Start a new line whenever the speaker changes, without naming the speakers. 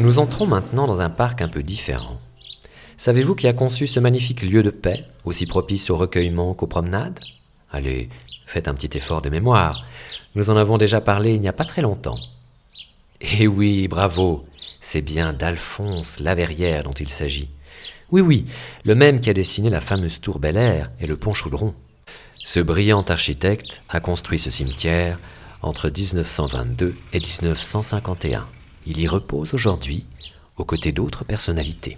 Nous entrons maintenant dans un parc un peu différent. Savez-vous qui a conçu ce magnifique lieu de paix, aussi propice au recueillement qu'aux promenades? Allez, faites un petit effort de mémoire. Nous en avons déjà parlé il n'y a pas très longtemps. Eh oui, bravo, c'est bien d'Alphonse Laverrière dont il s'agit. Oui, oui, le même qui a dessiné la fameuse tour Bel Air et le pont Chaudron. Ce brillant architecte a construit ce cimetière entre 1922 et 1951. Il y repose aujourd'hui aux côtés d'autres personnalités.